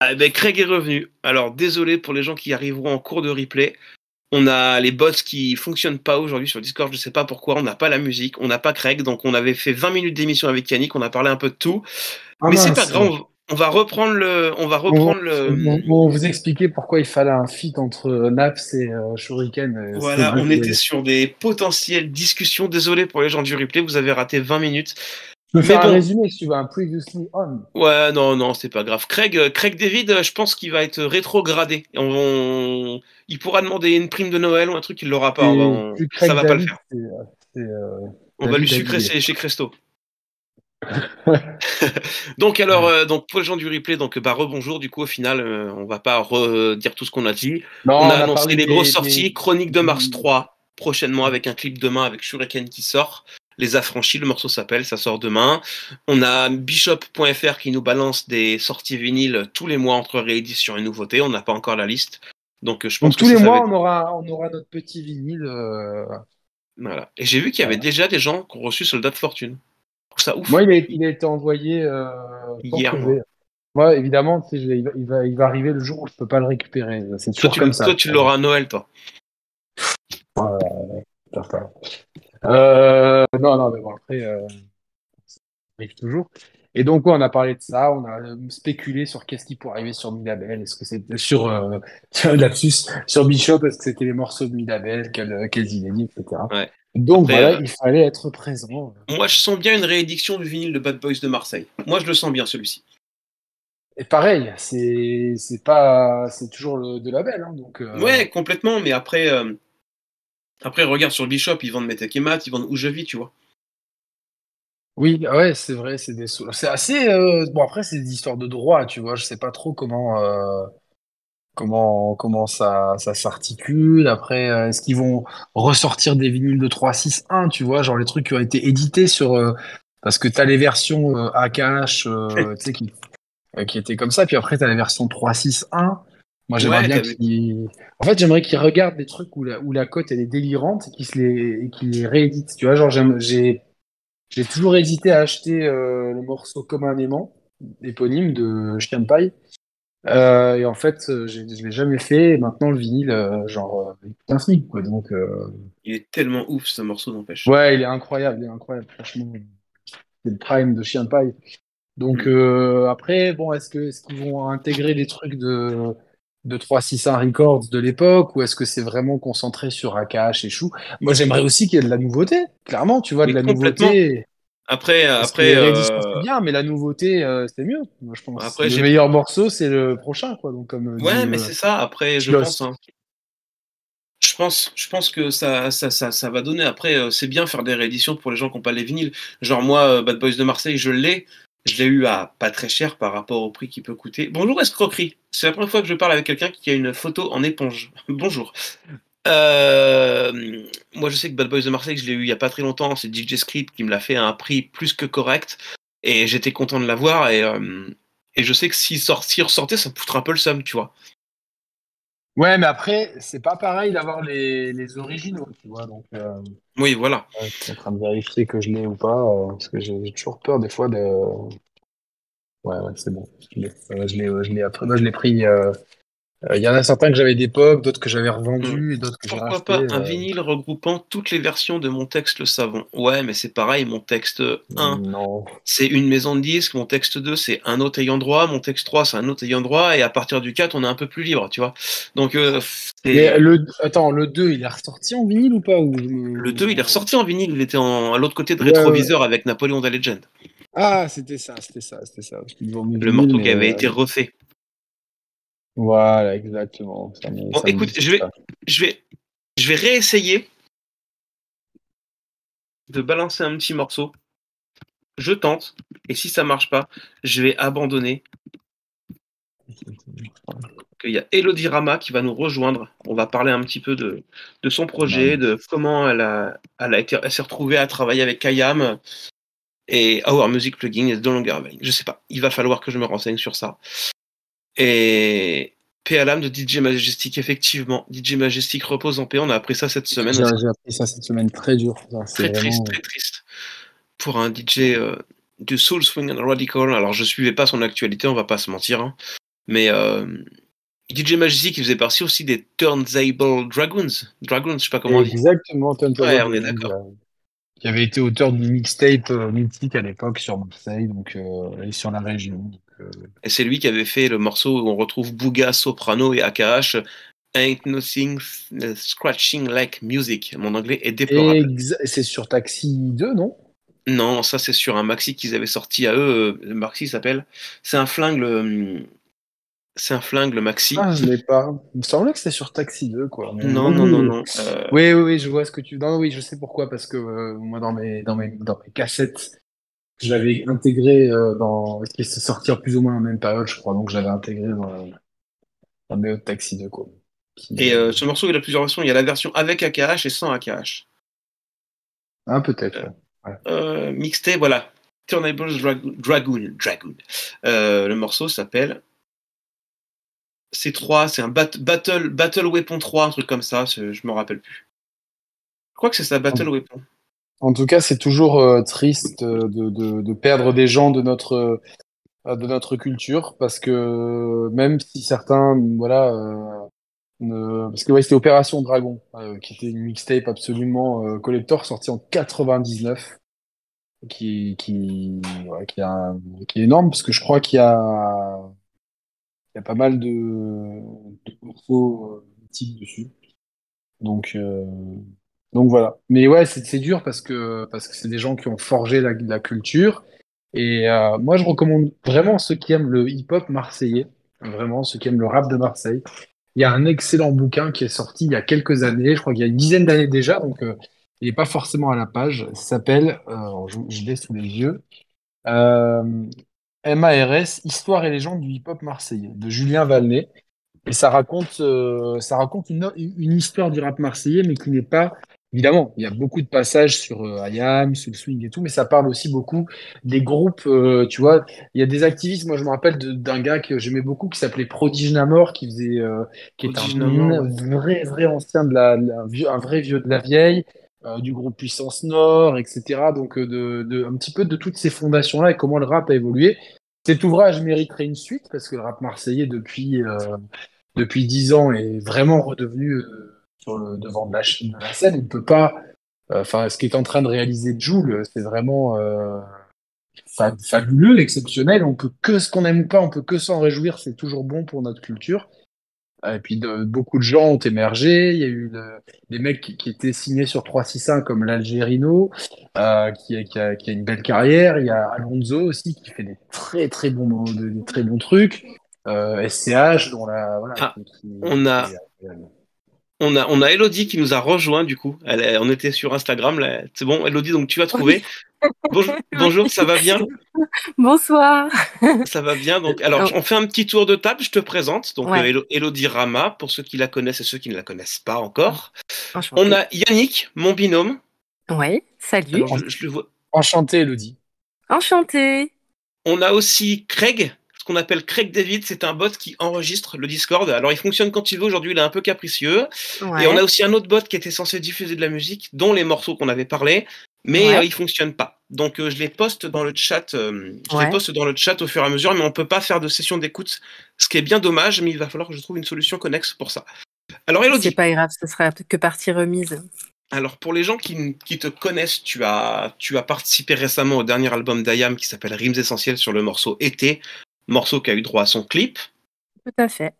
Ah, ben, Craig est revenu. Alors désolé pour les gens qui arriveront en cours de replay. On a les bots qui fonctionnent pas aujourd'hui sur Discord, je sais pas pourquoi, on n'a pas la musique, on n'a pas Craig, donc on avait fait 20 minutes d'émission avec Yannick, on a parlé un peu de tout. Ah mais c'est pas grave, on- va reprendre le on va reprendre le On, on vous expliquer pourquoi il fallait un feat entre Naps et euh, Shuriken. euh, Voilà, on était sur des potentielles discussions. Désolé pour les gens du replay, vous avez raté 20 minutes. Je peux faire un résumé si tu veux, un previously on. Ouais, non, non, c'est pas grave. Craig, euh, Craig David, euh, je pense qu'il va être rétrogradé. On, il pourra demander une prime de Noël ou un truc, il l'aura pas. On va- ça va pas le faire. euh, euh, On va lui sucrer David. chez, Cresto. Donc alors, euh, donc pour les gens du replay, donc bah rebonjour. Du coup, au final, euh, on va pas redire tout ce qu'on a dit. Non, on a a annoncé les grosses des- sorties. Chronique de Mars du- 3 prochainement avec un clip demain avec Shuriken qui sort. Les affranchis, le morceau s'appelle, ça sort demain. On a Bishop.fr qui nous balance des sorties vinyles tous les mois entre rééditions et nouveautés. On n'a pas encore la liste. Donc je pense Donc que tous les ça, ça mois, être- on aura, on aura notre petit vinyle. euh, Voilà. Et j'ai vu qu'il y avait déjà des gens qui ont reçu Soldat de Fortune. Ça ouf. Moi, il a, il a été envoyé euh, Hier, que moi. évidemment, tu sais, il, va, il, va, il va arriver le jour où je peux pas le récupérer. C'est toujours tu, comme ça. toi, tu l'auras à Noël, toi. Certain. Euh, non, non, mais bon, après, euh, ça arrive toujours. Et donc, ouais, on a parlé de ça, on a euh, spéculé sur qu'est-ce qui pourrait arriver sur Midabel, est-ce que c'était sur, euh, lapsus, sur Bishop, est-ce que c'était les morceaux de Midabel, quels quels inédits, etc. Ouais. Donc, Après, voilà, euh, il fallait être présent. Moi, je sens bien une réédition du vinyle de Bad Boys de Marseille. Moi, je le sens bien, celui-ci. Et pareil, c'est c'est pas, c'est toujours le, de label, hein, donc. euh, Ouais, complètement, mais après, euh, après, regarde sur Bishop, ils vendent Metek et Mat, ils vendent Où je vis, tu vois. Oui, ah ouais, c'est vrai, c'est des, c'est assez, euh, bon après c'est des histoires de droit, tu vois, je sais pas trop comment, euh, comment, comment ça, ça s'articule. Après, euh, est-ce qu'ils vont ressortir des vinyles de 3.6.1, tu vois, genre les trucs qui ont été édités sur, parce que t'as les versions AKH, tu sais, qui, qui étaient comme ça, puis après t'as les versions 3.6.1. Moi, j'aimerais Ouais, bien qu'ils, en fait, j'aimerais qu'ils regardent des trucs où la, où la cote elle est délirante et qu'ils se les, qu'ils les rééditent, tu vois, genre j'ai toujours hésité à acheter euh, le morceau Comme un aimant, éponyme de Chien de paille. Euh, et en fait, euh, je l'ai jamais fait. Et maintenant, le vinyle, euh, genre, il coûte un SMIC, quoi. Donc, euh, Il est tellement ouf, ce morceau, n'empêche. ouais, il est incroyable, il est incroyable, franchement. C'est le prime de Chien de paille. Donc, Mm. après, bon, est-ce qu'ils vont intégrer des trucs de, de 361 Records de l'époque, ou est-ce que c'est vraiment concentré sur AKH et Chou? Moi, j'aimerais aussi qu'il y ait de la nouveauté, clairement, tu vois, de la nouveauté. Après, Parce après, euh, c'est bien, mais la nouveauté, euh, c'était mieux, moi, je pense. Après, le meilleur morceau, c'est le prochain, quoi. Donc, comme ouais, dit, mais euh, c'est ça. Après, je pense, hein. je pense, je pense que ça, ça, ça, ça va donner. Après, euh, c'est bien faire des rééditions pour les gens qui n'ont pas les vinyles. Genre moi, euh, Bad Boys de Marseille, je l'ai. Je l'ai eu à pas très cher par rapport au prix qu'il peut coûter. Bonjour escroquerie. C'est la première fois que je parle avec quelqu'un qui a une photo en éponge. Bonjour. Euh, moi, je sais que Bad Boys de Marseille, je l'ai eu il y a pas très longtemps. C'est DJ Script qui me l'a fait à un prix plus que correct. Et j'étais content de l'avoir. Et, euh, et je sais que s'il s'il ressortait, ça me un peu le seum, tu vois. Ouais, mais après, c'est pas pareil d'avoir les, les originaux, tu vois. Donc, euh, Oui, voilà. je suis en train de vérifier que je l'ai ou pas, euh, parce que j'ai toujours peur des fois de. Ouais, ouais, c'est bon. Je l'ai, euh, je l'ai, euh, après. Moi, je l'ai pris. Euh, euh, Il y en a certains que j'avais d'époque, d'autres que j'avais revendus, et d'autres que j'ai Pourquoi pas un euh, vinyle regroupant toutes les versions de Mon Texte le Savon? Ouais, mais c'est pareil, Mon Texte 1, Non. c'est une maison de disques, Mon Texte 2, c'est un autre ayant droit, Mon Texte 3, c'est un autre ayant droit, et à partir du 4, on est un peu plus libre, tu vois. Donc, euh, le, attends, le 2, il est ressorti en vinyle ou pas ou le 2, il est ressorti en vinyle, il était en- à l'autre côté de Ouais, rétroviseur avec Napoléon da Legend, Ah, c'était ça, c'était ça, c'était ça. Le vinyle, morceau qui avait euh, été refait. Voilà, exactement. Ça me- Bon, ça écoute, je vais, je vais, je vais réessayer de balancer un petit morceau. Je tente, et si ça marche pas, je vais abandonner. qu'il y a Elodie Rama qui va nous rejoindre. On va parler un petit peu de, de son projet, de comment elle a, elle a été, elle s'est retrouvée à travailler avec Kayam et Our Music Plugin et No Longer. Je sais pas. Il va falloir que je me renseigne sur ça. Et paix à l'âme de DJ Majestic, effectivement. DJ Majestic repose en paix. On a appris ça cette semaine. J'ai appris ça cette semaine très dur. Ça, Très triste, très triste. Pour un DJ euh, du Soul Swing and Radical. Alors, je suivais pas son actualité, on va pas se mentir. hein. Mais euh, DJ Magic, qui faisait partie aussi des Turntable Dragons. Dragons, je sais pas comment on dit. Exactement, Turntable Ouais, on est d'accord. euh, Qui avait été auteur du mixtape euh, mythique à l'époque sur Marseille, donc et sur la région. Euh, Et c'est lui qui avait fait le morceau où on retrouve Booga, Soprano et AKH. Ain't nothing scratching like music. Mon anglais est déplorable. c'est sur Taxi 2, non? Non, ça c'est sur un maxi qu'ils avaient sorti à eux. Le maxi s'appelle. C'est un flingue. le- C'est un flingue le maxi. Ah, je l'ai pas. Il me semblait que c'était sur Taxi 2, quoi. Non, non, non, oui. non. Euh, Oui, oui, oui, je vois ce que tu. Non, oui, je sais pourquoi, parce que euh, moi, dans mes, dans mes, dans mes cassettes, je l'avais intégré euh, dans. Qui s'est sorti plus ou moins en même période, je crois, donc je l'avais intégré dans, dans mes Taxi 2, quoi. Qui- Et euh, ce morceau, il a plusieurs versions. Il y a la version avec AKH et sans AKH. Ah, peut-être. ouais. Euh, mixtape, voilà. Turntable Dragoon. Dragoon. Dragoon. Euh, le morceau s'appelle. C'est 3, c'est un bat- Battle, Battle Weapon 3, un truc comme ça, je me rappelle plus. Je crois que c'est ça, Battle Weapon. En tout cas, c'est toujours euh, triste euh, de, perdre des gens de notre, euh, de notre culture, parce que même si certains, voilà, parce que ouais, c'était Opération Dragon, qui était une mixtape absolument collector, sortie en 99, qui, qui, qui, est énorme, parce que je crois qu'il y a, il y a pas mal de, de morceaux mythiques dessus. Donc, donc voilà. Mais ouais, c'est dur parce que parce que c'est des gens qui ont forgé la, culture. Et euh, moi, je recommande vraiment ceux qui aiment le hip-hop marseillais, vraiment ceux qui aiment le rap de Marseille. Il y a un excellent bouquin qui est sorti il y a quelques années, je crois qu'il y a une dizaine d'années déjà, donc euh, il n'est pas forcément à la page. Ça s'appelle, euh, je, l'ai sous les yeux, MARS, Histoire et légende du hip-hop marseillais, de Julien Valnet. Et ça raconte, ça raconte une histoire du rap marseillais, mais qui n'est pas. Évidemment, il y a beaucoup de passages sur euh, IAM, sur le swing et tout, mais ça parle aussi beaucoup des groupes. euh, tu vois, il y a des activistes. Moi, je me rappelle d'un gars que j'aimais beaucoup qui s'appelait Prodige Namor, qui faisait, euh, qui est Prodige un vrai, vrai ancien de la, la- un vrai vieux de la vieille, euh, du groupe Puissance Nord, etc. Donc, de, de, un petit peu de toutes ces fondations-là et comment le rap a évolué. Cet ouvrage mériterait une suite parce que le rap marseillais depuis. depuis dix ans est vraiment redevenu sur le devant de la, de la scène. Il ne peut pas. euh, Enfin, ce qui est en train de réaliser Joule, c'est vraiment euh, fa- fabuleux, exceptionnel. On peut que ce qu'on aime ou pas, on peut que s'en réjouir. C'est toujours bon pour notre culture. Et puis de- beaucoup de gens ont émergé. Il y a eu des mecs qui, qui étaient signés sur 365 comme l'Algérino, euh, qui, a, qui, a, qui a une belle carrière. Il y a Alonso aussi qui fait des très très bons des très bons trucs. Euh, SCH dont la voilà. Ah, on a- On a, on a Elodie qui nous a rejoint du coup. Elle on était sur Instagram. là. C'est bon, Elodie, donc tu as trouvé. Bonjour, bonjour, ça va bien? Bonsoir. Ça va bien. Donc, alors, on fait un petit tour de table. Je te présente. Donc, Ouais. euh, Elodie Rama, pour ceux qui la connaissent et ceux qui ne la connaissent pas encore. On a Yannick, mon binôme. Ouais, salut. Alors, je- je le vois. Enchanté, Elodie. Enchantée. On a aussi Craig, qu'on appelle Craig David. C'est un bot qui enregistre le Discord. Alors, il fonctionne quand il veut. Aujourd'hui, il est un peu capricieux. Ouais. Et on a aussi un autre bot qui était censé diffuser de la musique, dont les morceaux qu'on avait parlé, mais Ouais. euh, il fonctionne pas. Donc euh, je les poste dans le chat, euh, je Ouais. les poste dans le chat au fur et à mesure, mais on peut pas faire de session d'écoute, ce qui est bien dommage, mais il va falloir que je trouve une solution connexe pour ça. Alors C'est Elodie, pas grave, ce sera que partie remise. alors pour les gens qui, qui te connaissent, tu as, tu as participé récemment au dernier album d'Ayam qui s'appelle Rimes Essentielles sur le morceau Été, morceau qui a eu droit à son clip. Tout à fait.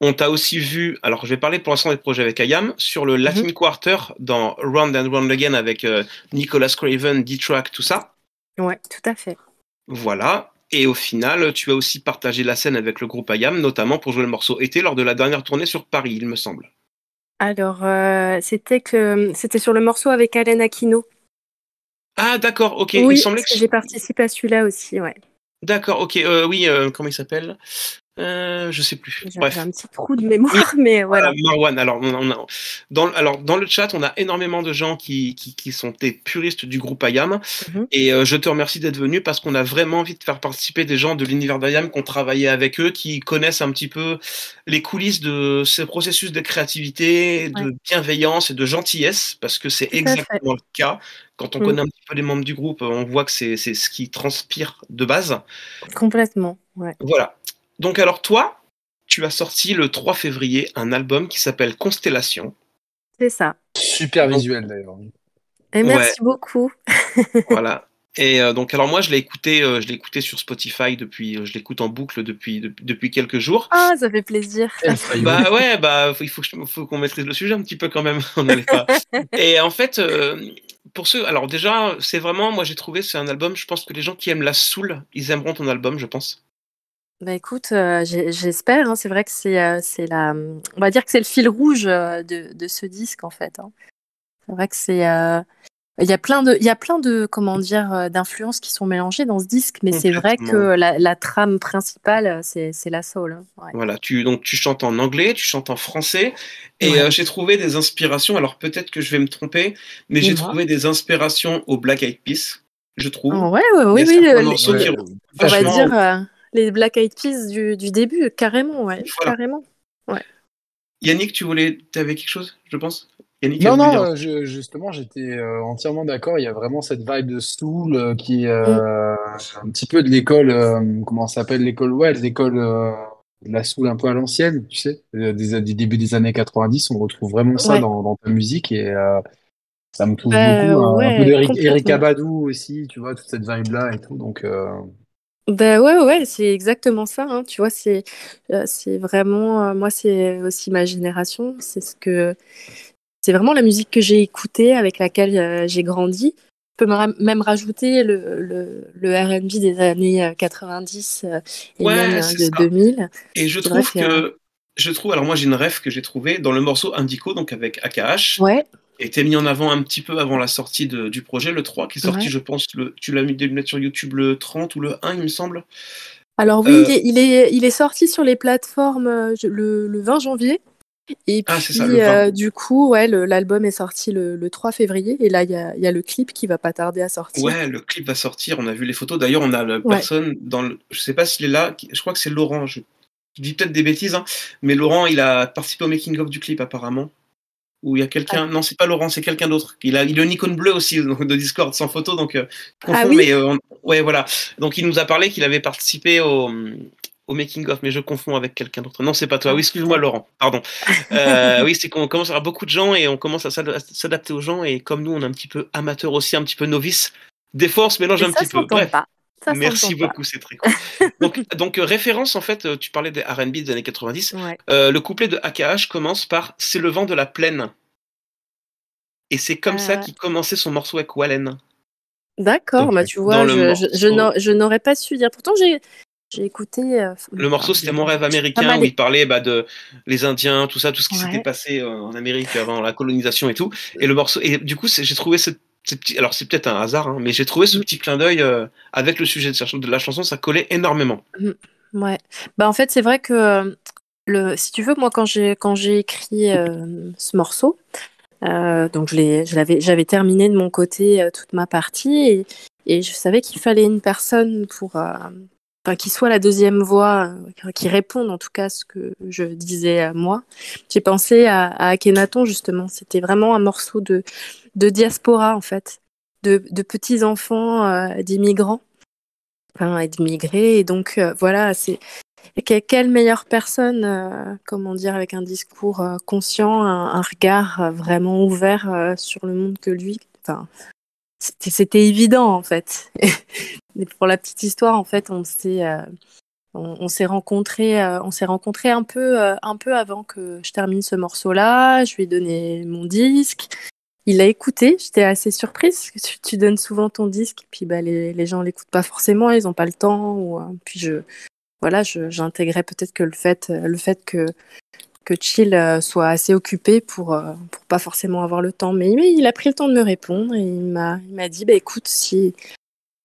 On t'a aussi vu, alors je vais parler pour l'instant des projets avec Ayam, sur le Latin Mhm. Quarter dans Round and Round Again avec euh, Nicolas Craven, D-Track, tout ça. Ouais, tout à fait. Voilà. Et au final, tu as aussi partagé la scène avec le groupe Ayam, notamment pour jouer le morceau Été lors de la dernière tournée sur Paris, il me semble. Alors, euh, c'était que c'était sur le morceau avec Alain Aquino. Ah d'accord, ok. il me semblait que... j'ai participé à celui-là aussi, ouais. D'accord, ok. euh, oui, euh, comment il s'appelle? Euh, Je sais plus. J'ai Bref. un petit trou de mémoire, mais voilà. Voilà, Marwan, alors, on, on a- dans, alors, dans le chat, on a énormément de gens qui, qui, qui sont des puristes du groupe Ayam. Mhm. Et euh, je te remercie d'être venu parce qu'on a vraiment envie de faire participer des gens de l'univers d'Ayam qui ont travaillé avec eux, qui connaissent un petit peu les coulisses de ce processus de créativité, de Ouais. bienveillance et de gentillesse, parce que c'est exactement le cas. Quand on Mhm. connaît un petit peu les membres du groupe, on voit que c'est c'est ce qui transpire de base. Complètement, ouais. Voilà. Donc alors toi, tu as sorti le 3 février un album qui s'appelle Constellation. C'est ça. Super visuel d'ailleurs. Et merci beaucoup. voilà. Et euh, donc alors moi je l'ai écouté, euh, je l'ai écouté sur Spotify depuis, euh, je l'écoute en boucle depuis depuis quelques jours. Ah ça fait plaisir. bah ouais bah il faut, faut qu'on maîtrise le sujet un petit peu quand même. On pas. Et en fait pour ceux, alors déjà c'est vraiment moi j'ai trouvé c'est un album, je pense que les gens qui aiment la soul, ils aimeront ton album je pense. Bah écoute, j'espère. Hein, c'est vrai que c'est c'est la, on va dire que c'est le fil rouge de, de ce disque en fait. Hein. C'est vrai que c'est il y a plein de, il y a plein de, comment dire, euh, d'influences qui sont mélangées dans ce disque, mais c'est vrai que la, trame principale, euh, c'est, la soul. Hein, voilà, tu, donc tu chantes en anglais, tu chantes en français, et euh, j'ai trouvé des inspirations. Alors peut-être que je vais me tromper, mais j'ai trouvé des inspirations au Black Eyed Peas, je trouve. Oh, ouais, ouais, oui, oui. on va dire les Black Eyed Peas du, du début, carrément, ouais, carrément. Ouais. Yannick, tu voulais, tu avais quelque chose, je pense? Non, non, euh, justement, j'étais euh, entièrement d'accord. Il y a vraiment cette vibe de Soul euh, qui est mm. un petit peu de l'école, comment ça s'appelle l'école Ouais, l'école de la Soul un peu à l'ancienne, tu sais, des, du début des années 90. On retrouve vraiment ça dans, dans, ta musique et ça me touche bah, beaucoup. un peu d'Eric Abadou aussi, tu vois, toute cette vibe-là et tout. Donc. Ben ouais, ouais, c'est exactement ça. Hein. Tu vois, c'est c'est vraiment, moi, c'est aussi ma génération. C'est ce que c'est vraiment la musique que j'ai écoutée, avec laquelle euh, j'ai grandi. Je peux même rajouter le, le, le RB des années 90 euh, euh, et même de 2000. Et je trouve que, je trouve, alors moi j'ai une rêve que j'ai trouvée dans le morceau Indico, donc avec AKH. Ouais. Était mis en avant un petit peu avant la sortie de, du projet, le 3, qui est sorti, je pense, le, tu l'as mis de mettre sur YouTube le 30 ou le 1, il me semble. Alors oui, il, est, il, est, sorti sur les plateformes le, le 20 janvier. Et ah, puis, euh, du coup, ouais, l'album est sorti le, 3 février. Et là, il y a, le clip qui va pas tarder à sortir. Ouais, le clip va sortir. On a vu les photos. D'ailleurs, on a la personne dans le. Je sais pas s'il est là. Je crois que c'est Laurent. Je, dis peut-être des bêtises, hein, mais Laurent, il a participé au making-of du clip, apparemment. Ou il y a quelqu'un. Ah. Non, c'est pas Laurent, c'est quelqu'un d'autre. Il a, il a une icône bleue aussi de Discord sans photo. Donc, euh, ah, oui mais euh, ouais, voilà. Donc, il nous a parlé qu'il avait participé au au making of, mais je confonds avec quelqu'un d'autre. Non, c'est pas toi. Oui, excuse-moi, Laurent. Pardon. Euh, oui, c'est qu'on commence à avoir beaucoup de gens et on commence à s'adapter aux gens. Et comme nous, on est un petit peu amateur aussi, un petit peu novice, des fois, on se mélange un petit peu. Bref. Pas. Merci beaucoup, c'est très cool. donc, donc euh, référence, en fait, euh, tu parlais des RB des années 90. le couplet de AKH commence par C'est le vent de la plaine. Et c'est comme ça qu'il commençait son morceau avec Wallen. D'accord, bah, tu vois, je, je n'aurais pas su dire. Pourtant, j'ai j'ai écouté. Euh, le morceau, c'était Mon rêve américain, où il parlait bah, de les Indiens, tout ça, tout ce qui s'était passé euh, en Amérique avant la colonisation et tout. Et le morceau, et du coup, j'ai trouvé ce, petit, alors c'est peut-être un hasard, hein, mais j'ai trouvé ce mm. petit clin d'œil euh, avec le sujet de la chanson, ça collait énormément. Mm. Ouais. Bah en fait, c'est vrai que le, si tu veux, moi quand j'ai quand j'ai écrit ce morceau, donc je l'avais j'avais terminé de mon côté toute ma partie et, et je savais qu'il fallait une personne pour enfin, qui soit la deuxième voix, euh, qui réponde en tout cas à ce que je disais à moi. J'ai pensé à, à Akhenaton justement. C'était vraiment un morceau de, de diaspora en fait, de, de petits enfants euh, d'immigrants, enfin, et d'immigrés. Et donc euh, voilà, c'est quelle meilleure personne, comment dire, avec un discours conscient, un, regard vraiment ouvert sur le monde que lui. Enfin, c'était évident en fait. pour la petite histoire, en fait, on s'est euh, on, s'est rencontrés, euh, on s'est un peu euh, un peu avant que je termine ce morceau-là. Je lui ai donné mon disque. Il a écouté. J'étais assez surprise que tu, donnes souvent ton disque, puis bah, les, les gens l'écoutent pas forcément, ils n'ont pas le temps. Ou, puis je voilà, j'intégrais peut-être que le fait le fait que que Chill euh, soit assez occupé pour, euh, pour pas forcément avoir le temps. Mais, il a pris le temps de me répondre et il m'a, il m'a dit bah, écoute, si,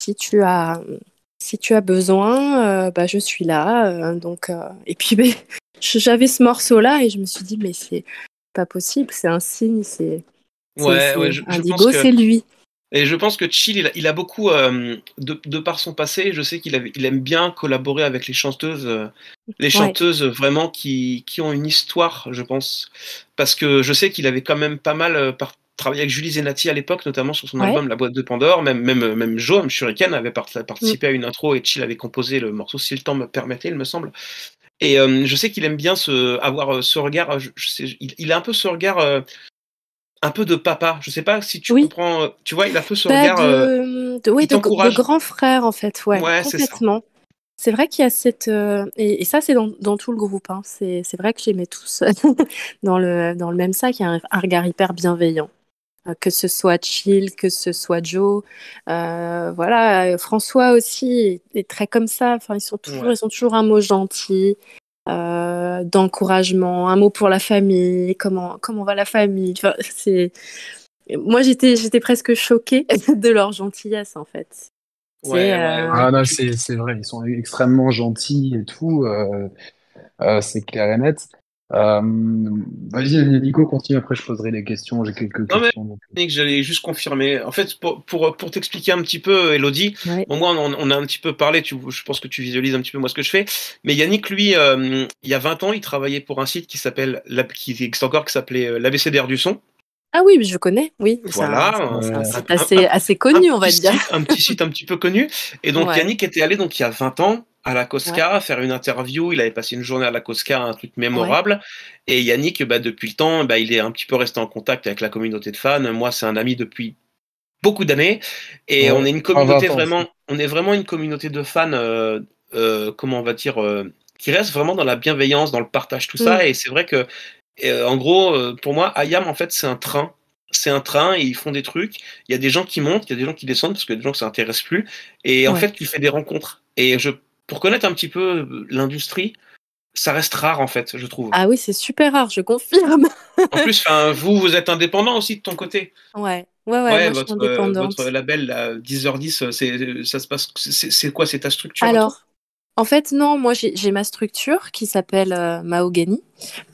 si, tu as, si tu as besoin, euh, bah, je suis là. donc, et puis, j'avais ce morceau-là et je me suis dit mais c'est pas possible, c'est un signe, c'est. Ouais, ouais, Indigo, c'est lui. Et je pense que Chill, il a, beaucoup, euh, de, par son passé, je sais qu'il il aime bien collaborer avec les chanteuses, euh, les chanteuses vraiment qui, qui, ont une histoire, je pense. Parce que je sais qu'il avait quand même pas mal euh, travaillé avec Julie Zenati à l'époque, notamment sur son album La boîte de Pandore. Même, même, même Joe, même Shuriken avait participé à une intro et Chill avait composé le morceau si le temps me permettait, il me semble. Et je sais qu'il aime bien ce, avoir ce regard. Je, sais, il, a un peu ce regard un peu de papa. Je sais pas si tu comprends. Tu vois, il a un peu ce bah, regard. De, oui, de, grand frère en fait. Ouais, complètement. C'est vrai qu'il y a cette. et, ça, c'est dans, tout le groupe. Hein. C'est vrai que j'aimais tous dans, le, dans le même sac. Il y a un, regard hyper bienveillant. que ce soit Chill, que ce soit Joe. voilà, François aussi est, très comme ça. Enfin, ils, sont toujours, ils sont toujours un mot gentil. D'encouragement, un mot pour la famille, comment comment va la famille. Enfin, c'est moi j'étais j'étais presque choquée de leur gentillesse en fait. Ouais, euh, Ah c'est vrai, ils sont extrêmement gentils et tout. Euh, euh, c'est clair et net. Vas-y, Nico, continue. Après, je poserai des questions. J'ai quelques questions. Mais, j'allais juste confirmer. En fait, pour, pour, pour t'expliquer un petit peu, Elodie, bon, moi, on, a un petit peu parlé. Tu, je pense que tu visualises un petit peu moi ce que je fais. Mais Yannick, lui, il y a 20 ans, il travaillait pour un site qui s'appelle, qui existe encore, qui s'appelait l'ABCDR du son. Ah oui, je connais, oui. Voilà. C'est un, site assez, assez connu, on va dire. un petit site un petit peu connu. Et donc Yannick était allé donc il y a 20 ans à la Cosca faire une interview. Il avait passé une journée à la Cosca, un truc mémorable. Et Yannick, bah, depuis le temps, bah, il est un petit peu resté en contact avec la communauté de fans. Moi, c'est un ami depuis beaucoup d'années. Et on est une communauté vraiment, on est vraiment une communauté de fans, euh, euh, comment on va dire, euh, qui reste vraiment dans la bienveillance, dans le partage, tout ça. Mm. Et c'est vrai que euh, en gros, pour moi, Ayam, en fait, c'est un train. C'est un train et ils font des trucs. Il y a des gens qui montent, il y a des gens qui descendent parce que des gens que ça intéresse plus. Et en fait, tu fais des rencontres. Et je, pour connaître un petit peu euh, l'industrie, ça reste rare en fait, je trouve. Ah oui, c'est super rare, je confirme. en plus, vous, vous êtes indépendant aussi de ton côté. Ouais, ouais, ouais. votre, votre, label, 10h10, ça se passe. C'est quoi, c'est ta structure Alors, en fait, non, moi j'ai ma structure qui s'appelle euh, Mahogany,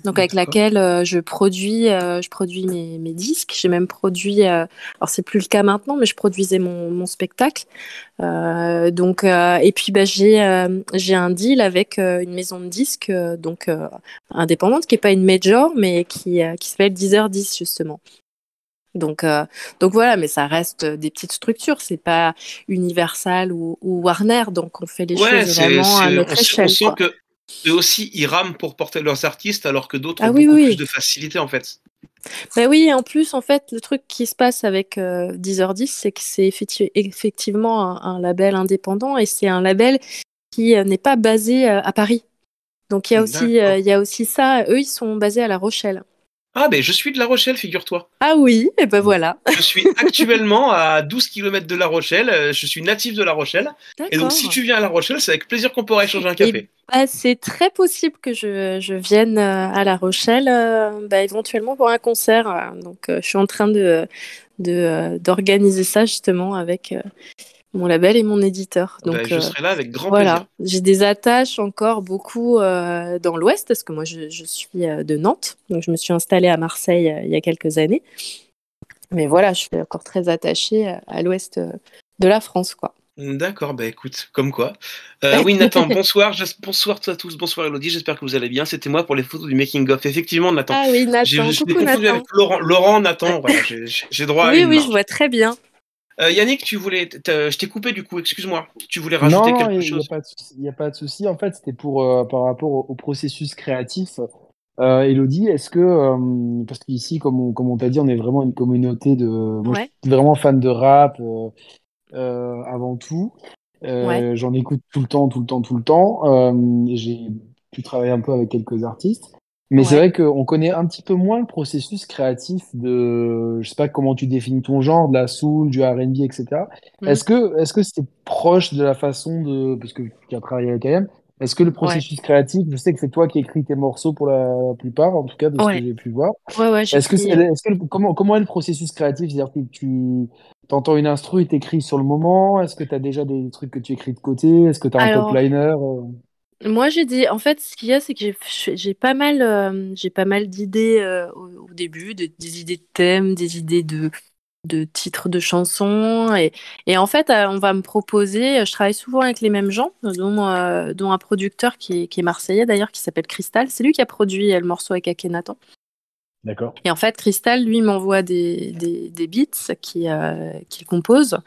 donc avec laquelle euh, je produis, euh, je produis mes, mes disques. J'ai même produit, alors c'est plus le cas maintenant, mais je produisais mon, mon spectacle. donc et puis bah, j'ai j'ai un deal avec une maison de disques donc indépendante qui est pas une major, mais qui qui s'appelle 10h10 justement. Donc, euh, donc voilà, mais ça reste des petites structures, c'est pas Universal ou, Warner, donc on fait les choses vraiment à notre échelle. On sent que eux aussi ils rament pour porter leurs artistes, alors que d'autres ah ont beaucoup plus de facilité en fait. Bah oui, en plus, en fait, le truc qui se passe avec 10h10, euh, c'est que c'est effectivement un, label indépendant et c'est un label qui euh, n'est pas basé à Paris. Donc il y a aussi, il y a aussi ça. Eux, ils sont basés à La Rochelle. Ah, ben je suis de La Rochelle, figure-toi. Ah oui, et ben voilà. Je suis actuellement à 12 km de La Rochelle. Euh, je suis natif de La Rochelle. Et donc, si tu viens à La Rochelle, c'est avec plaisir qu'on pourra échanger un café. Bah, c'est très possible que je, je, vienne euh, à La Rochelle, euh, bah, éventuellement pour un concert. Donc, je suis en train de d'organiser ça justement avec mon label et mon éditeur. Bah, Donc, je euh, serai là avec grand voilà. J'ai des attaches encore beaucoup euh, dans l'Ouest, parce que moi, je, suis euh, de Nantes. Donc, je me suis installée à Marseille il y a quelques années. Mais voilà, je suis encore très attachée à l'Ouest de la France, quoi. D'accord, bah écoute, comme quoi. oui, Nathan, bonsoir, bonsoir à tous, bonsoir Elodie, j'espère que vous allez bien. C'était moi pour les photos du making of. Effectivement, Nathan. Ah oui, Nathan, j'ai confondu avec Laurent, Laurent Nathan, voilà, j'ai droit à Oui, oui, je vois très bien. Euh, Yannick, tu voulais, je t'ai coupé du coup, excuse-moi. Tu voulais rajouter quelque chose? Il n'y a pas de souci. En fait, c'était pour euh, par rapport au, processus créatif. Euh, Elodie, est-ce que euh, parce qu'ici, comme on, comme on t'a dit, on est vraiment une communauté de, moi, je suis vraiment fan de rap avant tout. J'en écoute tout le temps, tout le temps, tout le temps. J'ai pu travailler un peu avec quelques artistes. Mais c'est vrai qu'on connaît un petit peu moins le processus créatif de, je sais pas comment tu définis ton genre, de la soul, du R&B, etc. Mm. Est-ce que, est-ce que c'est proche de la façon de, parce que tu as travaillé avec AM, est-ce que le processus créatif, je sais que c'est toi qui écris tes morceaux pour la plupart, en tout cas de ce que j'ai pu voir. Ouais, ouais, est-ce que, c'est, est-ce que comment, comment est le processus créatif? C'est-à-dire que tu entends une instru et t'écris sur le moment Est-ce que tu as déjà des trucs que tu écris de côté? Est-ce que tu as un top liner euh? Moi, j'ai dit, en fait, ce qu'il y a, c'est que j'ai pas mal, euh, pas mal d'idées euh, au, début, des idées de thèmes, des idées de, de titres de chansons. Et, et en fait, euh, on va me proposer, je travaille souvent avec les mêmes gens, dont, un producteur qui est, qui est marseillais d'ailleurs, qui s'appelle Cristal. C'est lui qui a produit le morceau avec Akhenaton. D'accord. Et en fait, Crystal, lui, m'envoie des, des, des beats qu'il euh, qu'il compose.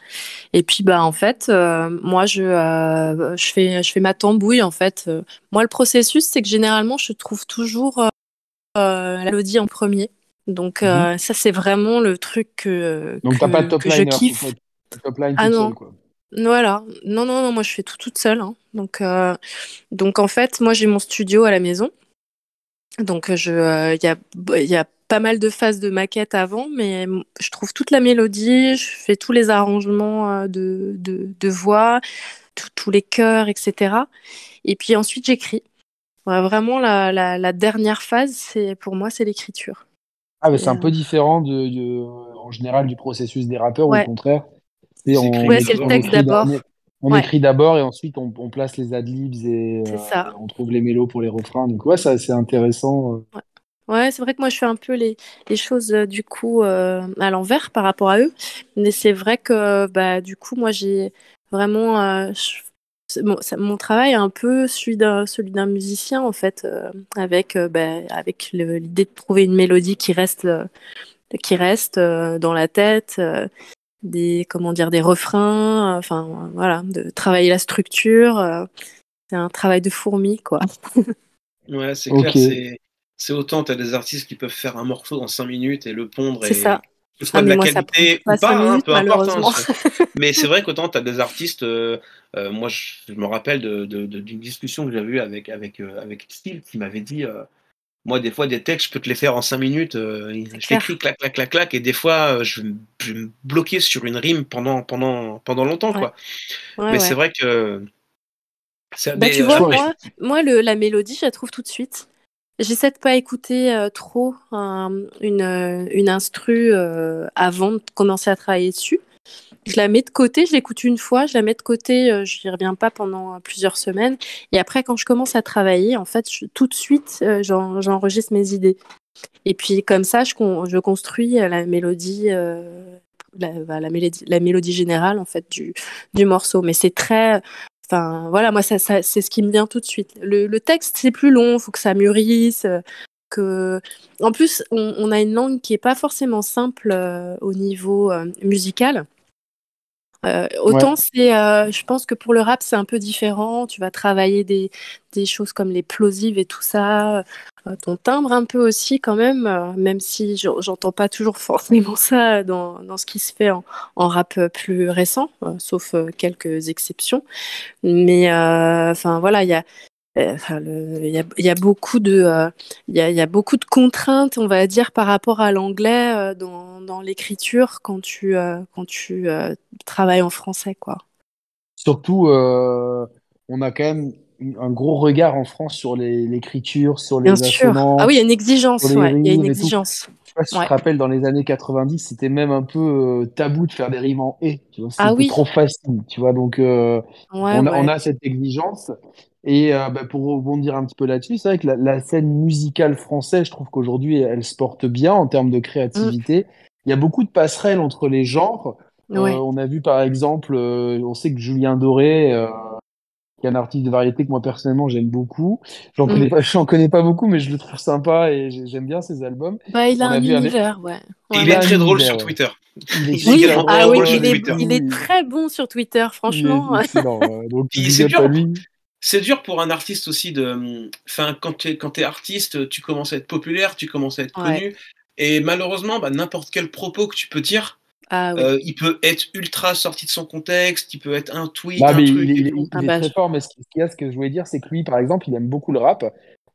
Et puis, bah, en fait, euh, moi, je, euh, je, fais, je fais ma tambouille, en fait. Moi, le processus, c'est que généralement, je trouve toujours la mélodie en premier. Donc, Mhm. ça, c'est vraiment le truc que, Donc, t'as pas de que, top que je liner, tu kiffe. top line Ah non, seule, quoi. voilà. Non, non, non, moi, je fais tout toute seule. hein. Donc, donc, en fait, moi, j'ai mon studio à la maison. Donc, il je, il y, a, il y a pas mal de phases de maquette avant, mais je trouve toute la mélodie, je fais tous les arrangements euh, de, de, de voix, tout- tous les chœurs, etc. Et puis ensuite, j'écris. Ouais, vraiment, la, la, la dernière phase, c'est pour moi, c'est l'écriture. Ah, mais Et, c'est un euh, peu différent de, de- en général du processus des rappeurs, ou au contraire, c'est Ils on, ouais, c'est le texte d'abord. On Ouais, écrit d'abord et ensuite on, on place les adlibs et euh, ça. on trouve les mélos pour les refrains. Donc ouais, ça c'est intéressant. euh. Ouais, Ouais, c'est vrai que moi, je fais un peu les, les choses euh, du coup euh, à l'envers par rapport à eux. Mais c'est vrai que bah, du coup, moi, j'ai vraiment. euh, je- mon, ça- mon travail est un peu celui d'un celui d'un musicien, en fait, avec, bah, avec l'idée de trouver une mélodie qui reste, qui reste dans la tête, des, comment dire, des refrains, euh, enfin, euh, voilà, de travailler la structure. euh, c'est un travail de fourmi, quoi. Ouais, c'est clair, c'est c'est autant tu as des artistes qui peuvent faire un morceau en 5 minutes et le pondre C'est et ça. que ce soit Ah, de mais la moi, qualité ou pas hein, peu importe. hein, mais c'est vrai qu'autant tu as des artistes, euh, euh, moi je, je me rappelle de- de- de- d'une discussion que j'avais eue avec, avec, euh, avec Steve qui m'avait dit, euh, moi des fois des textes je peux te les faire en 5 minutes, euh, je l'écris clac clac clac clac et des fois euh, je, vais me- je vais me bloquer sur une rime pendant, pendant, pendant longtemps Ouais, quoi. ouais, Mais c'est vrai que... Bah, tu euh, vois, moi, moi le, la mélodie, je la trouve tout de suite. J'essaie de pas écouter euh, trop un- une, une instru euh, avant de commencer à travailler dessus. Je la mets de côté, je l'écoute une fois, je la mets de côté, euh, je n'y reviens pas pendant euh, plusieurs semaines. Et après, quand je commence à travailler, en fait, tout de suite, euh, j'en- j'enregistre mes idées. Et puis comme ça, je, con- je construis la mélodie, la, mélodie, générale en fait du, morceau. Mais c'est très, enfin voilà, moi c'est ce qui me vient tout de suite. Le, texte c'est plus long, faut que ça mûrisse. En plus, on, a une langue qui est pas forcément simple au niveau musical. Euh, Ouais. autant c'est, euh, je pense que pour le rap c'est un peu différent. Tu vas travailler des, des choses comme les plosives et tout ça, euh, ton timbre un peu aussi quand même, euh, même si j'en- j'entends pas toujours forcément ça dans, dans ce qui se fait en, en rap euh, plus récent, euh, sauf euh, quelques exceptions. Mais euh, enfin voilà, il y a euh, enfin, il y a, il y a beaucoup de, il y a, il y a beaucoup de contraintes, on va dire, par rapport à l'anglais euh, dans, dans l'écriture quand tu, euh, quand tu euh, travailles en français, quoi. Surtout, on a quand même un gros regard en France sur l'écriture, sur Bien les sûr. Ah oui, il y a une exigence, ouais. Il y a une exigence. Pas si tu Ouais. te rappelles, dans les années 90, c'était même un peu euh, tabou de faire des rimes en et. Tu vois, Ah c'était oui, trop facile. Tu vois, donc euh, ouais, on a, on ouais. a cette exigence. Et euh, bah, pour rebondir un petit peu là-dessus, c'est vrai que la, la scène musicale française, je trouve qu'aujourd'hui, elle se porte bien en termes de Mm, créativité. Il y a beaucoup de passerelles entre les genres. On a vu par exemple, on sait que Julien Doré, qui est un artiste de variété que moi personnellement j'aime beaucoup. J'en Mm. connais pas, j'en connais pas beaucoup, mais je le trouve sympa et j'ai- j'aime bien ses albums. Bah, il a On un ouais. il il est très drôle univers, sur ouais. Twitter. Il est Il est Oui, également ah oui, drôle sur il est, Twitter. il est très bon sur Twitter, il est franchement. excellent. ouais. Donc Puis big c'est dur, c'est dur pour un artiste aussi de. Enfin, quand tu es, quand es artiste, tu commences à être populaire, tu commences à être Ouais. connu. Et malheureusement, bah, n'importe quel propos que tu peux dire, Ah oui. euh, il peut être ultra sorti de son contexte, il peut être un tweet, Bah, un mais truc il il est. Ah il est bah, très je- fort, mais ce qu'il y a, ce que je voulais dire, c'est que lui, par exemple, il aime beaucoup le rap.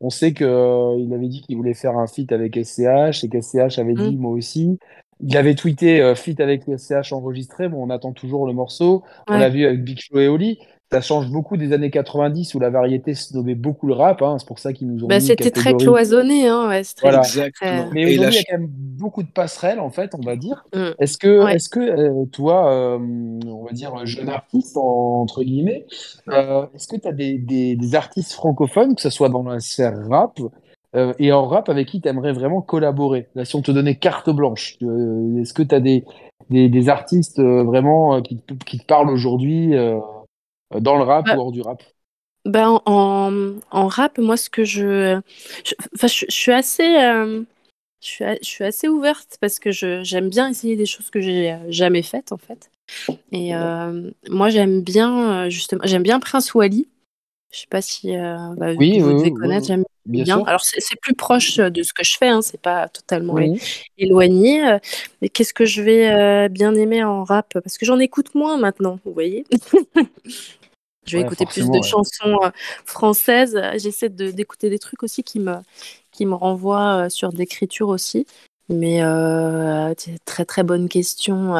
On sait que euh, il avait dit qu'il voulait faire un feat avec SCH et qu'SCH avait dit Mm. moi aussi. Il avait tweeté euh, feat avec SCH enregistré. Bon, on attend toujours le morceau. On l'a vu avec Big Flo et Oli. Ça change beaucoup des années 90 où la variété snobait beaucoup le rap. hein. C'est pour ça qu'ils nous ont Bah, c'était très cloisonné, hein, ouais, c'est très, Voilà. Exactement. Mais aujourd'hui, il y a quand même beaucoup de passerelles, en fait, on va dire. Mm. Est-ce que, Ouais. est-ce que euh, toi, euh, on va dire jeune artiste, en- entre guillemets, euh, est-ce que tu as des, des, des artistes francophones, que ce soit dans la sphère rap euh, et en rap, avec qui tu aimerais vraiment collaborer? Là, si on te donnait carte blanche, euh, est-ce que tu as des, des, des artistes euh, vraiment euh, qui, te- qui te parlent aujourd'hui euh, dans le rap Bah, ou hors du rap? bah, en, en rap, moi, ce que je. je- Enfin, je, je suis assez. euh, je suis, assez ouverte parce que j'aime bien essayer des choses que j'ai jamais faites en fait. Et moi j'aime bien justement, j'aime bien Prince Wally. Je sais pas si bah, oui, vous devez connaître, j'aime bien. Alors c'est plus proche de ce que je fais, hein, c'est pas totalement éloigné. Mais qu'est-ce que je vais bien aimer en rap? Parce que j'en écoute moins maintenant, vous voyez. je vais écouter plus de chansons françaises. J'essaie d'écouter des trucs aussi qui me qui me renvoient sur l'écriture aussi. Mais euh, très très bonne question.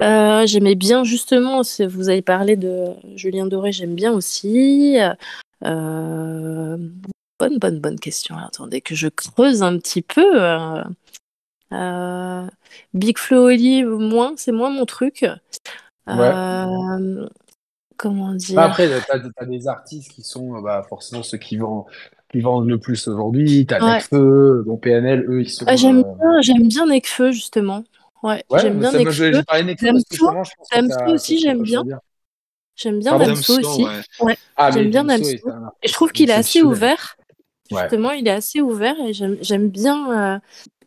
Euh, J'aimais bien justement, vous avez parlé de Julien Doré, j'aime bien aussi. Euh, bonne bonne bonne question. attendez que je creuse un petit peu. Euh, Big Flo Olive, moins, c'est moins mon truc. Euh, comment dire Après, tu as, des artistes qui sont bah, forcément ceux qui vendent le plus aujourd'hui. T'as ouais. Nekfeu, bon PNL, eux ils sont. Ah, j'aime euh, bien, j'aime bien Nekfeu justement. Ouais, j'aime bien Nekfeu. Damso aussi, j'aime bien. J'aime bien Damso aussi. Ouais. Ah, j'aime bien Damso. Et je trouve qu'il est assez ouvert. Justement, il est assez ouvert et j'aime bien. Euh...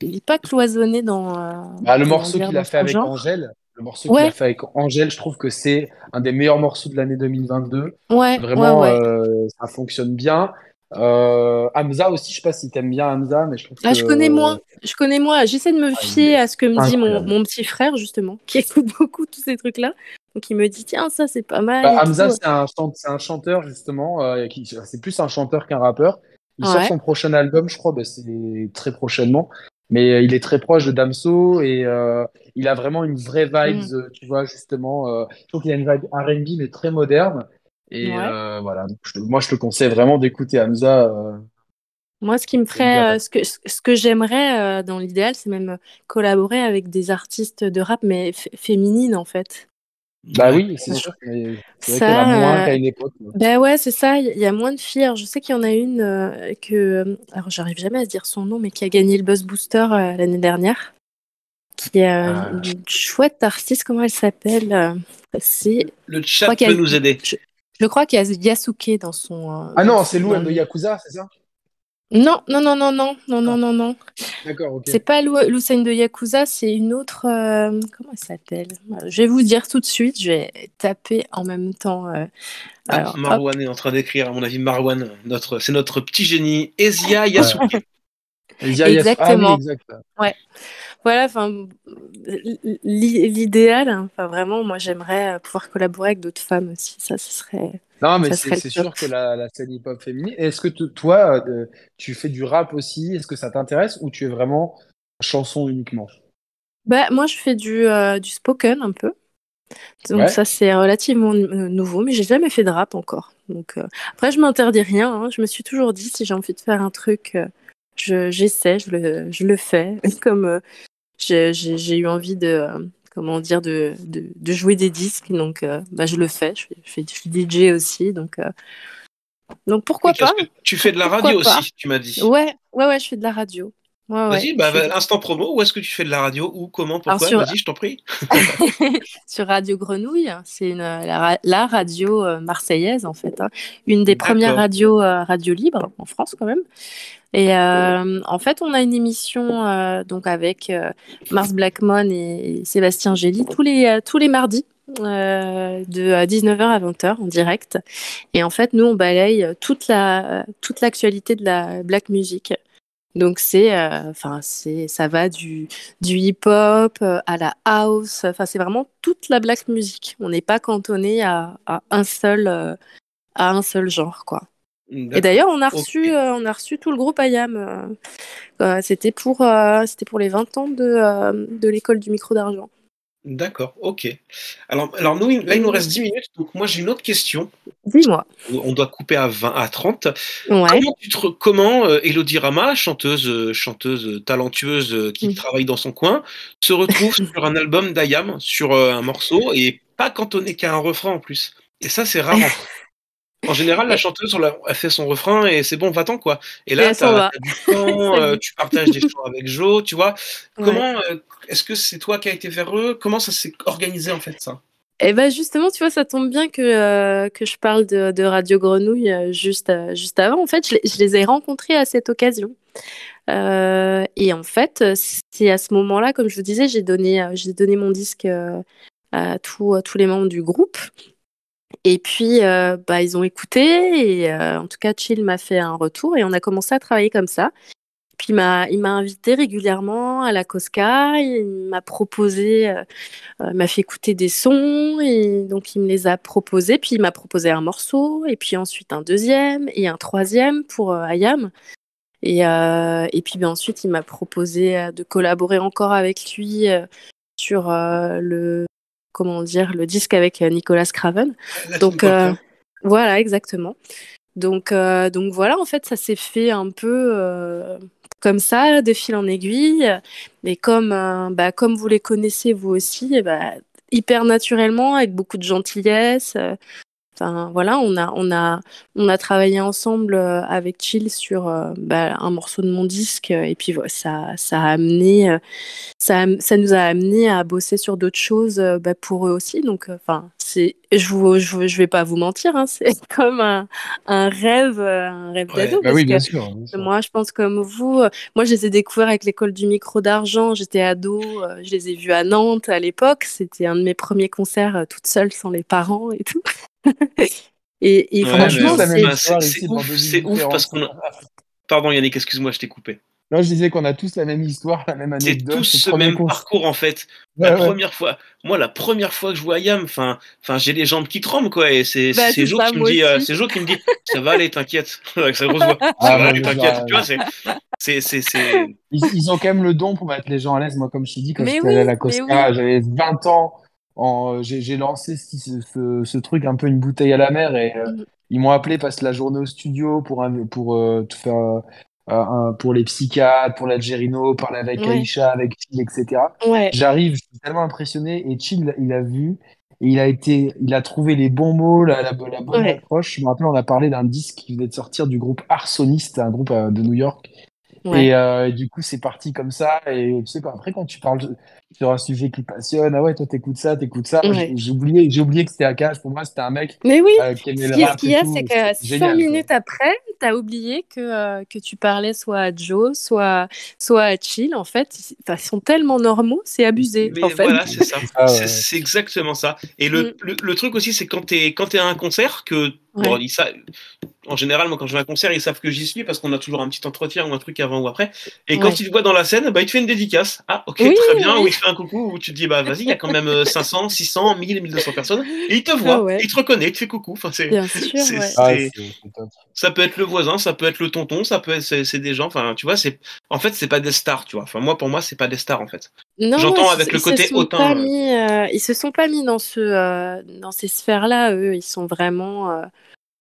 Il n'est pas cloisonné dans. Euh... Bah, le morceau qu'il a fait avec Angèle, le morceau qu'il a fait avec Angèle, je trouve que c'est un des meilleurs morceaux de l'année 2022. Ouais, Vraiment, euh, ça fonctionne bien. Euh, Hamza aussi, je sais pas si t'aimes bien Hamza, mais je trouve ah, je connais moins. Je connais moins. J'essaie de me ah, fier à ce que me dit mon, mon, petit frère justement, qui écoute beaucoup tous ces trucs-là. Donc il me dit tiens ça c'est pas mal. Bah, Hamza c'est un, un, chanteur justement, euh, c'est plus un chanteur qu'un rappeur. Il sort son prochain album, je crois, bah, c'est très prochainement. Mais euh, il est très proche de Damso et euh, il a vraiment une vraie vibe, mm. tu vois justement. Euh, je trouve qu'il a une vibe R&B mais très moderne. Et euh, voilà, moi je te conseille vraiment d'écouter Hamza. Euh, moi, ce qui me ferait, euh, ce que, ce que j'aimerais dans l'idéal, c'est même collaborer avec des artistes de rap, mais féminines en fait. Bah oui, c'est sûr. C'est vrai qu'il y en a moins qu'à une époque. Bah ouais, c'est ça. Il y a moins de filles. je sais qu'il y en a une que, alors j'arrive jamais à dire son nom, mais qui a gagné le Buzz Booster l'année dernière, qui est ah. une chouette artiste. Comment elle s'appelle C'est. Le chat peut nous aider. Je crois qu'il y a Yasuke dans son. Euh, ah non, c'est Lou de Yakuza, c'est ça? Non, non, non, non, non, non, non, non, non. D'accord, ok. C'est pas Lucène de Yakuza, c'est une autre. Euh, comment elle s'appelle? Je vais vous dire tout de suite, je vais taper en même temps. Euh, ah, Marwan est en train d'écrire, à mon avis, Marwan, notre, c'est notre petit génie, Ezia Yasuke. Exactement. Ah, exact. Ouais. Voilà, enfin, l'idéal, hein, enfin vraiment, moi j'aimerais pouvoir collaborer avec d'autres femmes aussi. Ça, ce serait. Non, mais c'est sûr que la, la scène hip-hop féminine. Est-ce que toi, euh, tu fais du rap aussi? Est-ce que ça t'intéresse ou tu es vraiment chanson uniquement? Bah, moi, je fais du, euh, du spoken un peu. Donc ça c'est relativement euh, nouveau, mais j'ai jamais fait de rap encore. Donc après je m'interdis rien. Hein. Je me suis toujours dit si j'ai envie de faire un truc, j'essaie, je, le, je le fais. Comme j'ai eu envie de comment dire de, de, jouer des disques. Donc euh, bah, je le fais. Je, fais, je suis DJ aussi. Donc euh, donc pourquoi pas tu fais de la radio aussi tu m'as dit. Ouais ouais ouais je fais de la radio. Vas-y, bah, l'instant promo, où est-ce que tu fais de la radio Où, comment, pourquoi? Vas-y, je t'en prie. sur Radio Grenouille, c'est la, la, radio euh, marseillaise en fait, hein. une des premières radios radio libres en France quand même. Et euh, en fait, on a une émission euh, donc avec euh, Mars Blackmon et Sébastien Gély tous les, tous les mardis. de 19h à 20h en direct. Et en fait nous on balaye toute la toute l'actualité de la black music. Donc c'est enfin c'est ça va du du hip hop à la house. Enfin c'est vraiment toute la black music. On n'est pas cantonné à, à un seul à un seul genre quoi et d'ailleurs, on a reçu, euh, on a reçu tout le groupe IAM. Euh, euh, c'était pour, c'était pour les 20 ans de, de l'école du micro d'argent. D'accord, ok. Alors, alors nous, là, il nous reste 10 minutes, donc moi j'ai une autre question. Dis-moi. On doit couper à 20, à 30. Comment, tu comment Elodie Rama, chanteuse, chanteuse talentueuse qui mm. travaille dans son coin, se retrouve sur un album d'IAM, sur un morceau, et pas cantonné qu'à un refrain en plus Et ça, c'est rare. En général, la chanteuse, elle fait son refrain et c'est bon, va-t'en quoi. Et là, tu as, du temps, euh, tu partages des choses avec Jo, tu vois. Comment, euh, est-ce que c'est toi qui as été vers eux? Comment ça s'est organisé en fait ça? Eh ben justement, tu vois, ça tombe bien que, euh, que je parle de, Radio Grenouille juste, juste avant. En fait, je les, ai rencontrés à cette occasion. et en fait, c'est à ce moment-là, comme je vous disais, j'ai donné, j'ai donné mon disque à, tous tous les membres du groupe. Et puis, bah, ils ont écouté et en tout cas, Chill m'a fait un retour et on a commencé à travailler comme ça. Puis il m'a, il m'a invité régulièrement à la Cosca, il m'a proposé, euh, euh, m'a fait écouter des sons, et donc il me les a proposés, puis il m'a proposé un morceau, et puis ensuite un deuxième, et un troisième pour euh, Ayam. Et, et puis ben, ensuite il m'a proposé de collaborer encore avec lui sur le, comment dire, le disque avec Nicolas Craven. donc voilà, exactement. Donc, donc voilà, en fait, ça s'est fait un peu comme ça, de fil en aiguille. Mais comme, euh, bah, comme vous les connaissez vous aussi, bah, hyper naturellement, avec beaucoup de gentillesse. Euh, enfin, voilà, on a, on, a, on a travaillé ensemble euh, avec Chill sur bah, un morceau de mon disque. Et puis ça, ça a amené, ça, ça nous a amené à bosser sur d'autres choses bah, pour eux aussi. Donc, enfin, c'est je je, vais pas vous mentir, hein, c'est comme un, un, rêve, un rêve d'ado. Bah oui, bien sûr, Moi, je pense comme vous. Euh, moi, je les ai découverts avec l'école du micro d'argent. J'étais ado, euh, je les ai vus à Nantes à l'époque. C'était un de mes premiers concerts euh, toute seule, sans les parents et tout. Et, et franchement, c'est ouf, parce qu'on. Pardon, Yannick, excuse-moi, je t'ai coupé. Non, je disais qu'on a tous la même histoire, la même anecdote. C'est tous ce même parcours en fait. la première fois, moi la première fois que je vois Yam, enfin, enfin, j'ai les jambes qui tremblent quoi. Et c'est bah, Jo qui me dit, euh, c'est Jo qui me dit, ça va aller, t'inquiète. Avec sa grosse voix, ça ah, va aller, t'inquiète. Tu vois, c'est, c'est, c'est. Ils, ils, ont quand même le don pour mettre les gens à l'aise. Moi, comme je t'ai dit, quand j'étais à la Costa, j'avais 20 ans. J'ai lancé ce, ce, ce, truc un peu une bouteille à la mer et euh, mm. ils m'ont appelé passer la journée au studio pour, pour euh, tout faire euh, pour les psychiatres, pour l'Algérino, parler avec Aïcha, avec Chill, etc. J'arrive, je suis tellement impressionné et Chill, il a vu et il a été, il a trouvé les bons mots, la, la, bonne approche. Je me rappelle, on a parlé d'un disque qui venait de sortir du groupe Arsoniste, un groupe de New York, et du coup, c'est parti comme ça. Et tu sais après, quand tu parles sur un sujet qui passionne, ah ouais, toi, t'écoutes ça, t'écoutes ça. J'ai oublié, j'ai oublié que c'était Akash. Pour moi, c'était un mec. Mais oui, euh, qui ce qu'il y a, c'est que cinq minutes après, t'as oublié que, euh, que tu parlais soit à Joe, soit, soit à Chill. En fait, ils, sont tellement normaux, c'est abusé. en fait. Voilà, c'est ça. Ah c'est exactement ça. Et le, mm. le, le, truc aussi, c'est quand t'es quand es à un concert, que Bon, ça, en général, moi, quand je vais à un concert, ils savent que j'y suis parce qu'on a toujours un petit entretien ou un truc avant ou après. Et quand ils te voient dans la scène, bah, ils te font une dédicace. Ah, ok, très bien. Ou un coucou, ou tu te dis, bah, vas-y, il y a quand même 500, 600, 1000, 1200 personnes. Et ils te voient, ils te reconnaissent, ils te font coucou. Enfin, c'est, ah, ça peut être le voisin, ça peut être le tonton, ça peut être, c'est, des gens. Enfin, tu vois, c'est, en fait, c'est pas des stars, tu vois. Enfin, moi, pour moi, c'est pas des stars, en fait. J'entends avec le côté autant. Mis, euh, ils se sont pas mis dans ce, euh, dans ces sphères-là, eux. Ils sont vraiment. Euh,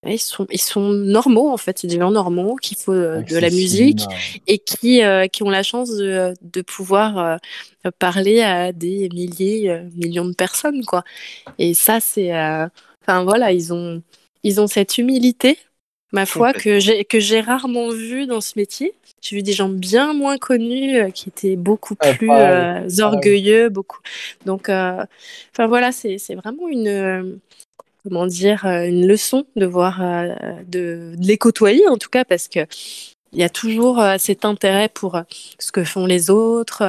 ils sont, ils sont normaux en fait, c'est des gens normaux qui font euh, de la musique et qui, euh, qui ont la chance de, de pouvoir euh, parler à des milliers, millions de personnes quoi. Et ça c'est, enfin voilà, ils ont, ils ont cette humilité, ma foi, que j'ai que j'ai rarement vu dans ce métier. J'ai vu des gens bien moins connus qui étaient beaucoup plus orgueilleux, beaucoup. Donc, enfin voilà, c'est vraiment une comment dire, euh, une leçon de voir, euh, de, les côtoyer en tout cas, parce que il y a toujours euh, cet intérêt pour ce que font les autres,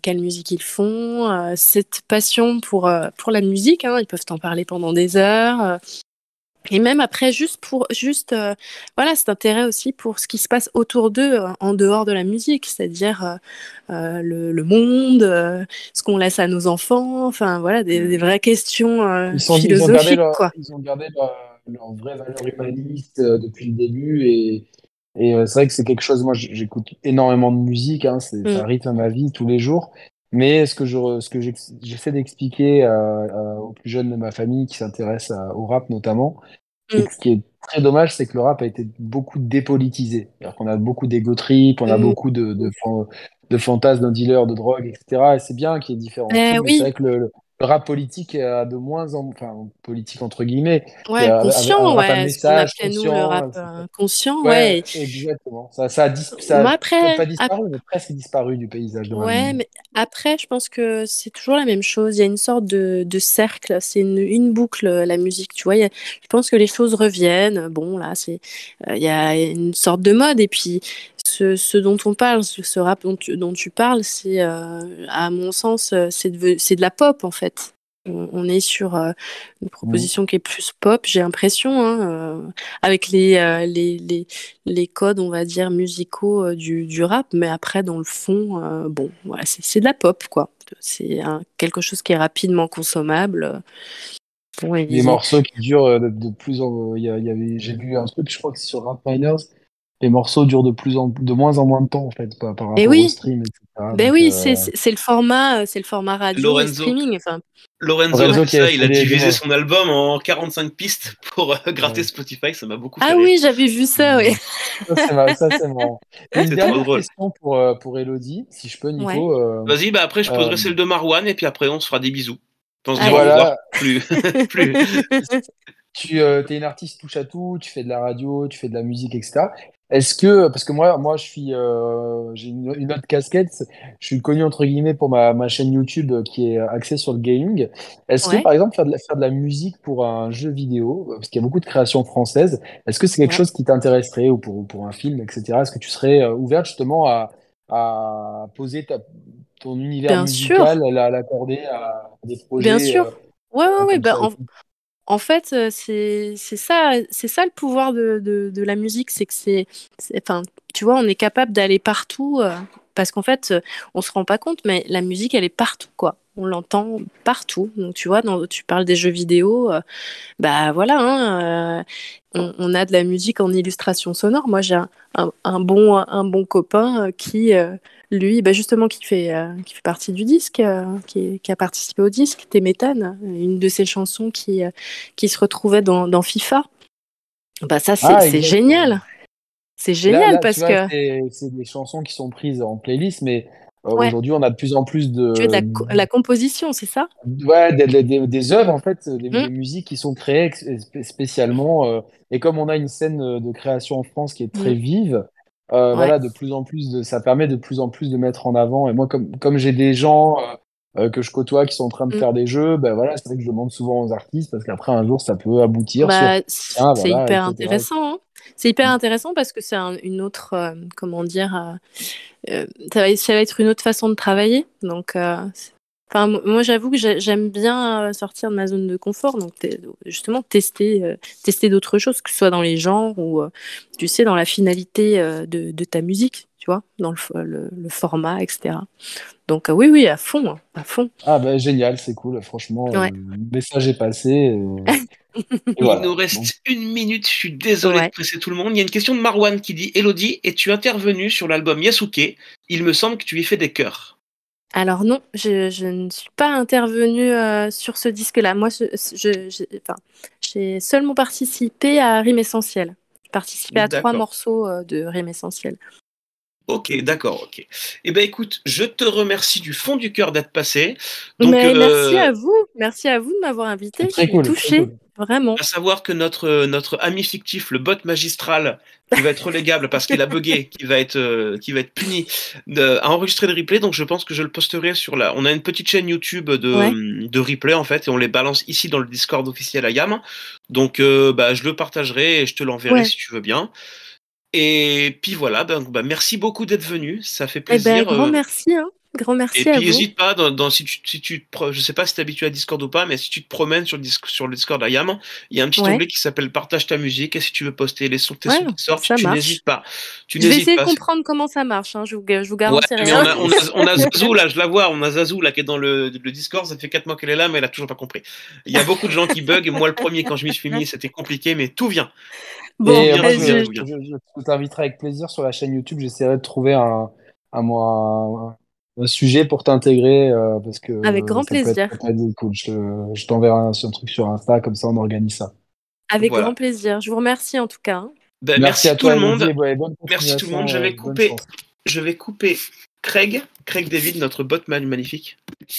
quelle musique ils font, cette passion pour, pour la musique. Hein, ils peuvent en parler pendant des heures. Et même après, juste pour, juste, euh, voilà, cet intérêt aussi pour ce qui se passe autour d'eux, euh, en dehors de la musique, c'est-à-dire euh, le, le, monde, ce qu'on laisse à nos enfants, enfin voilà, des, des vraies questions philosophiques. Ils ont gardé, leur, quoi. Ils ont gardé leur, leur vraie valeur humaniste depuis le début et, et c'est vrai que c'est quelque chose, moi j'écoute énormément de musique, hein, c'est, ça rythme ma vie tous les jours. Mais ce que je, ce que j'essaie d'expliquer euh, euh, aux plus jeunes de ma famille qui s'intéressent au rap notamment, mm. ce qui est très dommage, c'est que le rap a été beaucoup dépolitisé. Alors qu'on a beaucoup d'égo trip, on a mm. beaucoup de, de, de fantasmes d'un dealer de drogue, etc. Et c'est bien qu'il y ait différents. Eh c'est vrai que le, le rap politique a de moins en enfin politique entre guillemets ouais conscient ouais ce qu'on appelait nous le rap euh, conscient ouais, exactement. Ça, ça a, ça après, pas disparu mais presque disparu du paysage de ouais mais après je pense que c'est toujours la même chose. Il y a une sorte de, de cercle c'est une, une, boucle la musique tu vois. Je pense que les choses reviennent. Bon là c'est euh, il y a une sorte de mode et puis ce, ce, dont on parle, ce rap dont tu, dont tu parles, c'est, à mon sens, c'est de, c'est de la pop en fait. On, est sur une mmh. proposition qui est plus pop, j'ai l'impression, hein, avec les, les, les, les, codes, on va dire, musicaux du, du rap, mais après, dans le fond, bon, voilà, c'est de la pop, quoi. C'est quelque chose qui est rapidement consommable. les morceaux qui durent de, plus en il y, avait j'ai vu un truc je crois que c'est sur Rap Miners les morceaux durent de plus en de moins en moins de temps en fait par, rapport oui. au stream etc. Ben oui euh, c'est le format c'est le format radio Lorenzo, streaming enfin. Lorenzo, Lorenzo ça, il a divisé son album en 45 pistes pour euh, gratter Spotify ça m'a beaucoup fait ah oui j'avais vu ça oui ça c'est marrant une dernière question pour euh, pour Elodie si je peux Nico vas-y bah après je poserai celle de Marwan et puis après on se fera des bisous. On se voilà. plus. Plus. Tu es une artiste touche à tout, tu fais de la radio, tu fais de la musique, etc. Est-ce que, parce que moi, moi je suis, euh, j'ai une, autre casquette, je suis connu entre guillemets pour ma, ma chaîne YouTube qui est axée sur le gaming. Est-ce que, par exemple, faire de, la, faire de la musique pour un jeu vidéo, parce qu'il y a beaucoup de créations françaises, est-ce que c'est quelque chose qui t'intéresserait ou pour, pour un film, etc. Est-ce que tu serais euh, ouverte justement à, à poser ta, ton univers musical, à l'accorder à des projets Bien sûr. Euh, ouais, ouais, ouais. En fait, c'est ça, c'est ça le pouvoir de, la musique, c'est que c'est, enfin, tu vois, on est capable d'aller partout parce qu'en fait, on se rend pas compte, mais la musique, elle est partout, quoi. On l'entend partout. Donc, tu vois, tu parles des jeux vidéo, bah voilà, hein, on, a de la musique en illustration sonore. Moi, j'ai bon, un bon copain qui lui, bah justement, qui fait, euh, qui fait partie du disque, euh, qui, qui, a participé au disque, Téméthane, une de ses chansons qui, euh, qui se retrouvait dans, dans FIFA. Bah ça, c'est ah, génial. C'est génial parce que... C'est des chansons qui sont prises en playlist, mais aujourd'hui, on a de plus en plus de... Tu veux de la, composition, c'est ça? Ouais, des, des, des, œuvres, en fait, des, mmh. musiques qui sont créées spécialement. et comme on a une scène de création en France qui est très mmh. vive, euh, voilà, de plus en plus de, ça permet de plus en plus de mettre en avant. Et moi, comme, comme j'ai des gens euh, que je côtoie qui sont en train de mm. faire des jeux, ben voilà, c'est vrai que je demande souvent aux artistes parce qu'après un jour, ça peut aboutir. Bah, c'est hyper intéressant. Hein. C'est hyper mm. intéressant parce que c'est une autre, euh, comment dire, ça va, ça, va, être une autre façon de travailler. Donc, moi, j'avoue que j'aime bien euh, sortir de ma zone de confort, donc justement tester, euh, tester d'autres choses, que ce soit dans les genres ou, euh, tu sais, dans la finalité de, ta musique, tu vois, dans le, format, etc. Donc oui, oui, à fond, hein, à fond. Ah ben génial, c'est cool, franchement, le message est passé. Il nous reste une minute, je suis désolé de presser tout le monde. Il y a une question de Marwan qui dit Elodie, es-tu intervenue sur l'album Yasuke? Il me semble que tu y fais des chœurs. Alors non, je, ne suis pas intervenue euh, sur ce disque-là. Moi, j'ai seulement participé à Rime Essentiel. J'ai participé à trois morceaux euh, de Rime Essentiel. Ok, d'accord, ok. Eh ben écoute, je te remercie du fond du cœur d'être passé. Donc, Mais merci euh, à vous, merci à vous de m'avoir invité. Je suis touchée. Vraiment. À savoir que notre, notre ami fictif, le bot magistral, qui va être relégable parce qu'il a bugué, qui va être, euh, qui va être puni, de, a enregistré le replay. Donc je pense que je le posterai sur la. On a une petite chaîne YouTube de, de replay en fait, et on les balance ici dans le Discord officiel à YAM. Donc euh, bah, je le partagerai et je te l'enverrai si tu veux bien. Et puis voilà, bah, merci beaucoup d'être venu, ça fait eh ben, plaisir. grand euh, merci. Hein. Grand merci et puis n'hésite pas, dans, si tu, si tu je sais pas si tu es habitué à Discord ou pas, mais si tu te promènes sur le, sur le Discord d'Ayam, il y a un petit onglet qui s'appelle Partage ta musique. Et si tu veux poster les sons, tes sons qui sortent, tu n'hésites pas. Tu je vais essayer de comprendre comment ça marche, hein, je, vous, je vous garantis rien. On a, on, a, Zazou, là, je la vois, on a Zazou là, qui est dans le, le Discord, ça fait 4 mois qu'elle est là, mais elle a toujours pas compris. Il y a beaucoup de gens qui bug. Moi, le premier, quand je m'y suis mis, c'était compliqué, mais tout vient. Bon, je, je, t'inviterai avec plaisir sur la chaîne YouTube. J'essaierai de trouver un, un, un, un sujet pour t'intégrer euh, parce que avec grand plaisir. cool. Je, t'enverrai un, truc sur Insta comme ça on organise ça. Avec grand plaisir. Je vous remercie en tout cas. Ben, merci, à tout le monde. merci tout le monde. Je vais couper. Je vais couper Craig, Craig David, notre botman magnifique.